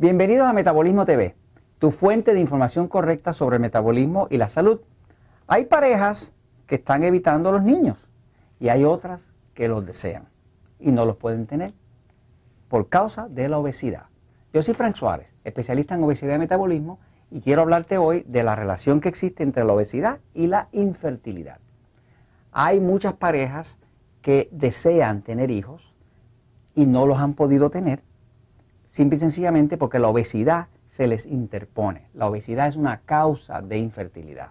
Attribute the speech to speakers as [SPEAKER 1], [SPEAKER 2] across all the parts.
[SPEAKER 1] Bienvenidos a Metabolismo TV, tu fuente de información correcta sobre el metabolismo y la salud. Hay parejas que están evitando a los niños y hay otras que los desean y no los pueden tener por causa de la obesidad. Yo soy Frank Suárez, especialista en obesidad y metabolismo y quiero hablarte hoy de la relación que existe entre la obesidad y la infertilidad. Hay muchas parejas que desean tener hijos y no los han podido tener simple y sencillamente porque la obesidad se les interpone. La obesidad es una causa de infertilidad.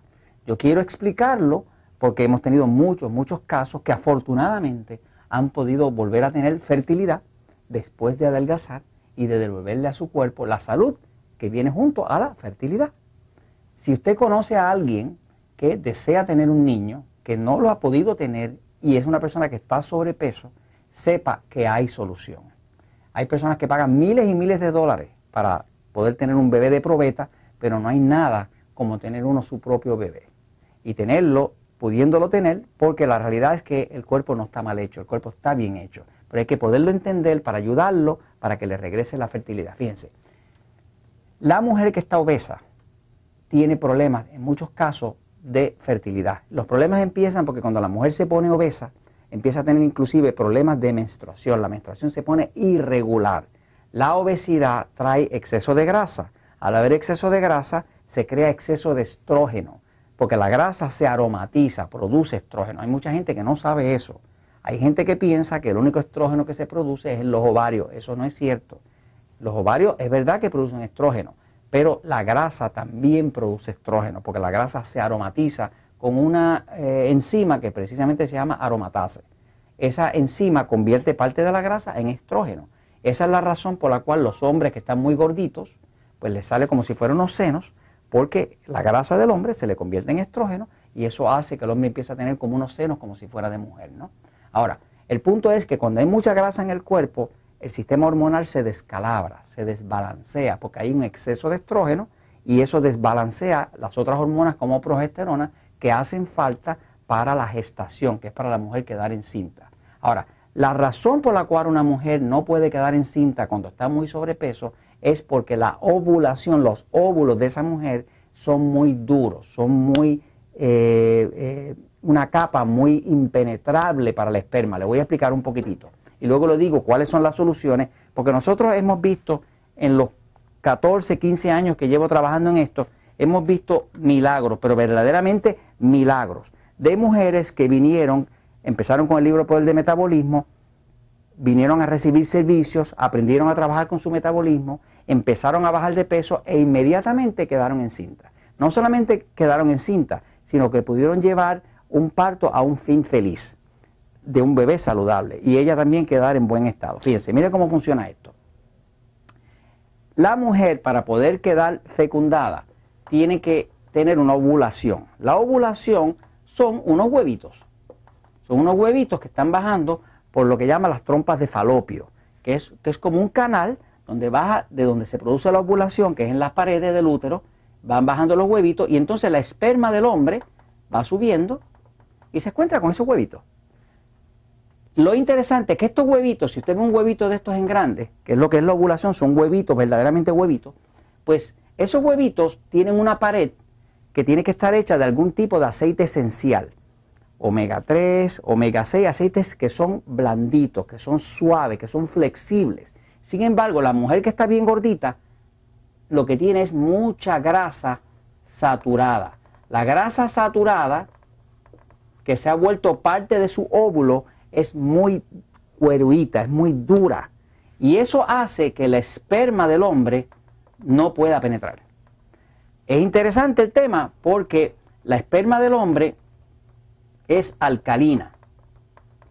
[SPEAKER 1] Yo quiero explicarlo porque hemos tenido muchos, muchos casos que afortunadamente han podido volver a tener fertilidad después de adelgazar y de devolverle a su cuerpo la salud que viene junto a la fertilidad. Si usted conoce a alguien que desea tener un niño, que no lo ha podido tener y es una persona que está sobrepeso, sepa que hay solución. Hay personas que pagan miles y miles de dólares para poder tener un bebé de probeta, pero no hay nada como tener uno su propio bebé. Y tenerlo, pudiéndolo tener, porque la realidad es que el cuerpo no está mal hecho, el cuerpo está bien hecho. Pero hay que poderlo entender para ayudarlo, para que le regrese la fertilidad. Fíjense, la mujer que está obesa tiene problemas, en muchos casos, de fertilidad. Los problemas empiezan porque cuando la mujer se pone obesa, empieza a tener inclusive problemas de menstruación. La menstruación se pone irregular. La obesidad trae exceso de grasa. Al haber exceso de grasa, se crea exceso de estrógeno, porque la grasa se aromatiza, produce estrógeno. Hay mucha gente que no sabe eso. Hay gente que piensa que el único estrógeno que se produce es en los ovarios. Eso no es cierto. Los ovarios es verdad que producen estrógeno, pero la grasa también produce estrógeno, porque la grasa se aromatiza con una eh, enzima que precisamente se llama aromatase. Esa enzima convierte parte de la grasa en estrógeno. Esa es la razón por la cual los hombres que están muy gorditos, pues les sale como si fueran unos senos, porque la grasa del hombre se le convierte en estrógeno y eso hace que el hombre empiece a tener como unos senos como si fuera de mujer, ¿no? Ahora, el punto es que cuando hay mucha grasa en el cuerpo, el sistema hormonal se descalabra, se desbalancea, porque hay un exceso de estrógeno y eso desbalancea las otras hormonas como progesterona que hacen falta para la gestación, que es para la mujer quedar encinta. Ahora, la razón por la cual una mujer no puede quedar encinta cuando está muy sobrepeso es porque la ovulación, los óvulos de esa mujer son muy duros, son muy, eh, eh, una capa muy impenetrable para el esperma. Le voy a explicar un poquitito. Y luego le digo cuáles son las soluciones, porque nosotros hemos visto en los 14, 15 años que llevo trabajando en esto, hemos visto milagros, pero verdaderamente milagros, de mujeres que vinieron, empezaron con el libro Poder de Metabolismo, vinieron a recibir servicios, aprendieron a trabajar con su metabolismo, empezaron a bajar de peso e inmediatamente quedaron en cinta. No solamente quedaron en cinta, sino que pudieron llevar un parto a un fin feliz de un bebé saludable y ella también quedar en buen estado. Fíjense, mire cómo funciona esto. La mujer para poder quedar fecundada tiene que tener una ovulación. La ovulación son unos huevitos. Son unos huevitos que están bajando por lo que llaman las trompas de falopio, que es, que es como un canal donde baja de donde se produce la ovulación, que es en las paredes del útero, van bajando los huevitos y entonces la esperma del hombre va subiendo y se encuentra con esos huevitos. Lo interesante es que estos huevitos, si usted ve un huevito de estos en grande, que es lo que es la ovulación, son huevitos, verdaderamente huevitos, pues esos huevitos tienen una pared que tiene que estar hecha de algún tipo de aceite esencial. Omega 3, omega 6, aceites que son blanditos, que son suaves, que son flexibles. Sin embargo, la mujer que está bien gordita, lo que tiene es mucha grasa saturada. La grasa saturada, que se ha vuelto parte de su óvulo, es muy cueruita, es muy dura. Y eso hace que el esperma del hombre no pueda penetrar. Es interesante el tema porque la esperma del hombre es alcalina.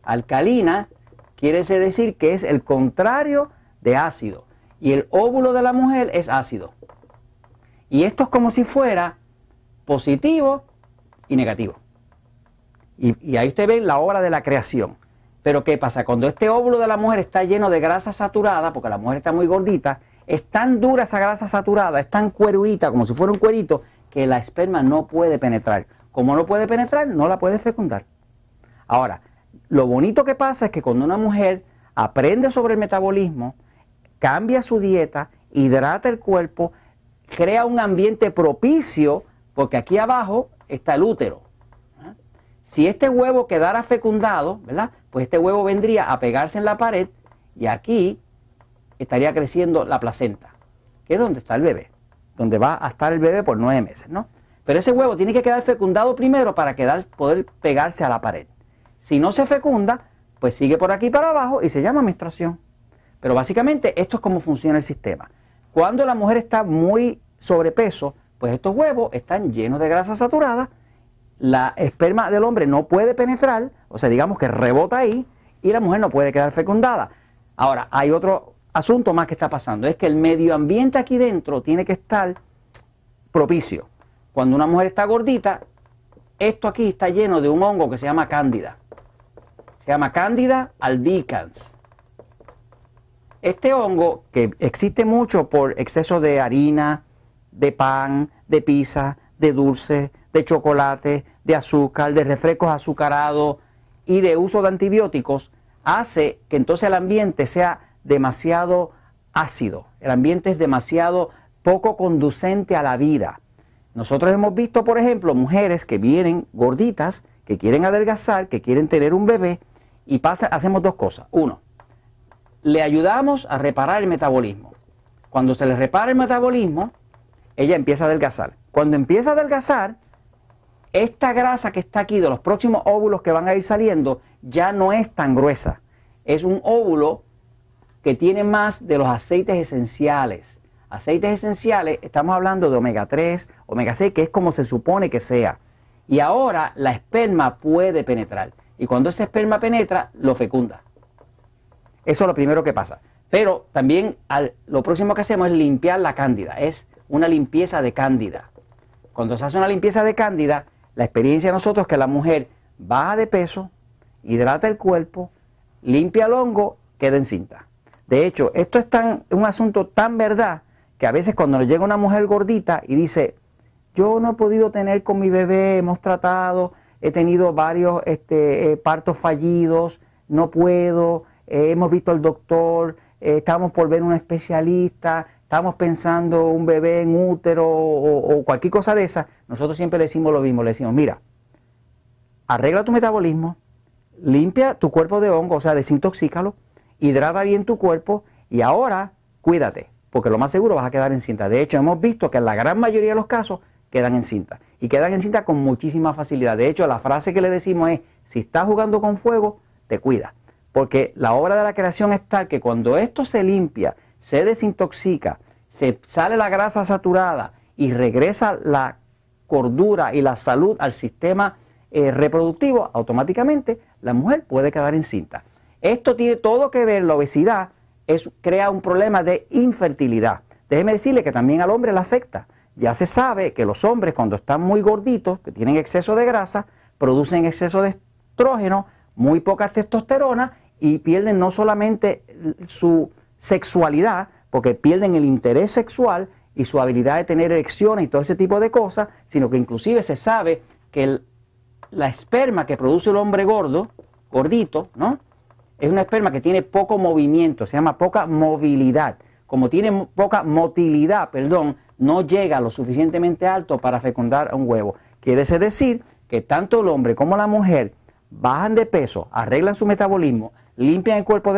[SPEAKER 1] Alcalina quiere decir que es el contrario de ácido. Y el óvulo de la mujer es ácido. Y esto es como si fuera positivo y negativo. Y, ahí usted ve la obra de la creación. Pero ¿qué pasa? Cuando este óvulo de la mujer está lleno de grasa saturada, porque la mujer está muy gordita, es tan dura esa grasa saturada, es tan cueruita, como si fuera un cuerito, que la esperma no puede penetrar. Como no puede penetrar, no la puede fecundar. Ahora, lo bonito que pasa es que cuando una mujer aprende sobre el metabolismo, cambia su dieta hidrata el cuerpo, crea un ambiente propicio, porque aquí abajo está el útero. Si este huevo quedara fecundado, ¿verdad? Pues este huevo vendría a pegarse en la pared y aquí estaría creciendo la placenta, que es donde está el bebé, donde va a estar el bebé por nueve meses, ¿no? Pero ese huevo tiene que quedar fecundado primero para quedar, poder pegarse a la pared. Si no se fecunda, pues sigue por aquí para abajo y se llama menstruación. Pero básicamente esto es cómo funciona el sistema. Cuando la mujer está muy sobrepeso, pues estos huevos están llenos de grasa saturada, la esperma del hombre no puede penetrar, o sea, digamos que rebota ahí, y la mujer no puede quedar fecundada. Ahora, hay otro asunto más que está pasando, es que el medio ambiente aquí dentro tiene que estar propicio. Cuando una mujer está gordita, esto aquí está lleno de un hongo que se llama cándida. Se llama cándida albicans. Este hongo, que existe mucho por exceso de harina, de pan, de pizza, de dulce, de chocolate, de azúcar, de refrescos azucarados y de uso de antibióticos, hace que entonces el ambiente sea demasiado ácido. El ambiente es demasiado poco conducente a la vida. Nosotros hemos visto, por ejemplo, mujeres que vienen gorditas, que quieren adelgazar, que quieren tener un bebé, y pasa, hacemos dos cosas. Uno, le ayudamos a reparar el metabolismo. Cuando se le repara el metabolismo, ella empieza a adelgazar. Cuando empieza a adelgazar, esta grasa que está aquí de los próximos óvulos que van a ir saliendo ya no es tan gruesa. Es un óvulo que tiene más de los aceites esenciales aceites esenciales, estamos hablando de omega 3, omega 6, que es como se supone que sea. Y ahora la esperma puede penetrar. Y cuando ese esperma penetra, lo fecunda. Eso es lo primero que pasa. Pero también lo próximo que hacemos es limpiar la cándida. Es una limpieza de cándida. Cuando se hace una limpieza de cándida, la experiencia de nosotros es que la mujer baja de peso, hidrata el cuerpo, limpia el hongo, queda encinta. De hecho, esto es tan, un asunto tan verdad que a veces cuando nos llega una mujer gordita y dice, yo no he podido tener con mi bebé, hemos tratado, he tenido varios este, eh, partos fallidos, no puedo, eh, hemos visto al doctor, eh, estamos por ver un especialista, estamos pensando un bebé en útero o, o, cualquier cosa de esa, nosotros siempre le decimos lo mismo, le decimos, mira, arregla tu metabolismo, limpia tu cuerpo de hongo, o sea, desintoxícalo, hidrata bien tu cuerpo y ahora cuídate porque lo más seguro vas a quedar en cinta. De hecho, hemos visto que en la gran mayoría de los casos quedan en cinta. Y quedan en cinta con muchísima facilidad. De hecho, la frase que le decimos es, si estás jugando con fuego, te cuida. Porque la obra de la creación está que cuando esto se limpia, se desintoxica, se sale la grasa saturada y regresa la cordura y la salud al sistema eh, reproductivo, automáticamente la mujer puede quedar encinta. Esto tiene todo que ver, la obesidad, crea un problema de infertilidad. Déjeme decirle que también al hombre le afecta. Ya se sabe que los hombres cuando están muy gorditos, que tienen exceso de grasa, producen exceso de estrógeno, muy poca testosterona y pierden no solamente su sexualidad, porque pierden el interés sexual y su habilidad de tener erecciones y todo ese tipo de cosas, sino que inclusive se sabe que la esperma que produce el hombre gordo, gordito, ¿no? Es una esperma que tiene poco movimiento, se llama poca movilidad. Como tiene poca motilidad, perdón, no llega lo suficientemente alto para fecundar un huevo. Quiere decir que tanto el hombre como la mujer bajan de peso, arreglan su metabolismo, limpian el cuerpo de